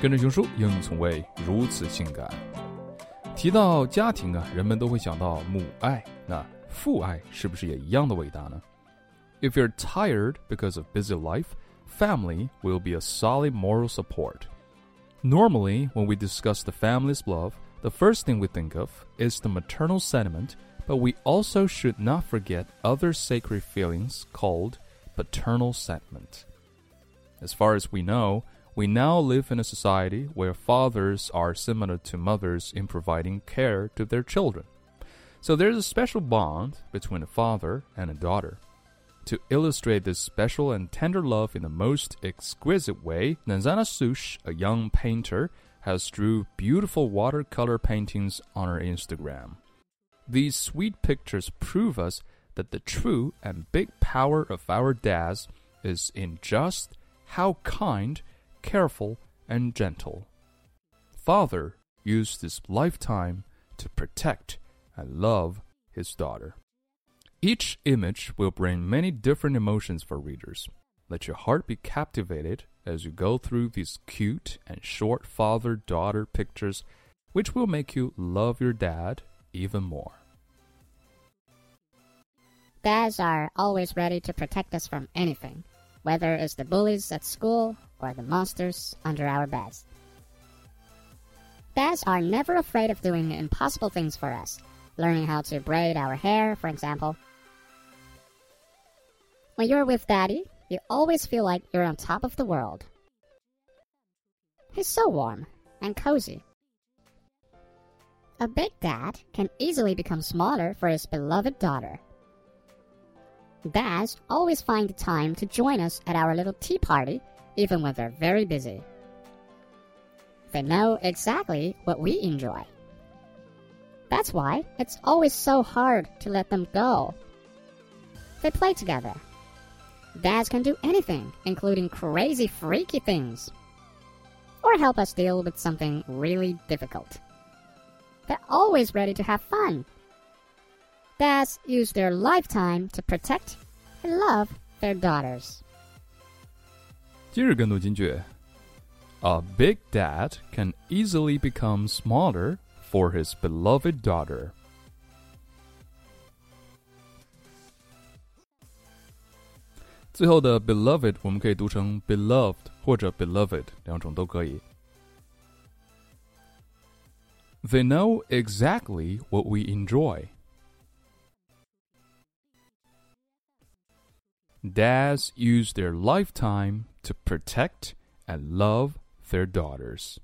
跟着熊叔，英语从未如此性感。提到家庭啊，人们都会想到母爱，那父爱是不是也一样的伟大呢？If you're tired because of busy life, family will be a solid moral support. Normally, when we discuss the family's love, the first thing we think of is the maternal sentiment, but we also should not forget other sacred feelings called paternal sentiment. As far as we know, we now live in a society where fathers are similar to mothers in providing care to their children. So there's a special bond between a father and a daughter. To illustrate this special and tender love in the most exquisite way, Snezhana Soosh, a young painter, has drew beautiful watercolor paintings on her Instagram. These sweet pictures prove us that the true and big power of our dads is in just how kind careful, and gentle. Father used his lifetime to protect and love his daughter. Each image will bring many different emotions for readers. Let your heart be captivated as you go through these cute and short father daughter pictures, which will make you love your dad even more. Dads are always ready to protect us from anything, whether it's the bullies at school or the monsters under our beds. Dads are never afraid of doing impossible things for us, learning how to braid our hair, for example. When you're with Daddy, you always feel like you're on top of the world. He's so warm and cozy. A big dad can easily become smaller for his beloved daughter. Dads always find the time to join us at our little tea party even when they're very busy. They know exactly what we enjoy. That's why it's always so hard to let them go. They play together. Dads can do anything, including crazy, freaky things. Or help us deal with something really difficult. They're always ready to have fun. Dads use their lifetime to protect and love their daughters. 今日跟读金句：A big dad can easily become smaller for his beloved daughter. 最后的 beloved 我们可以读成 beloved 或者 beloved，两种都可以。They know exactly what we enjoy. Dads use their lifetime to protect and love their daughters.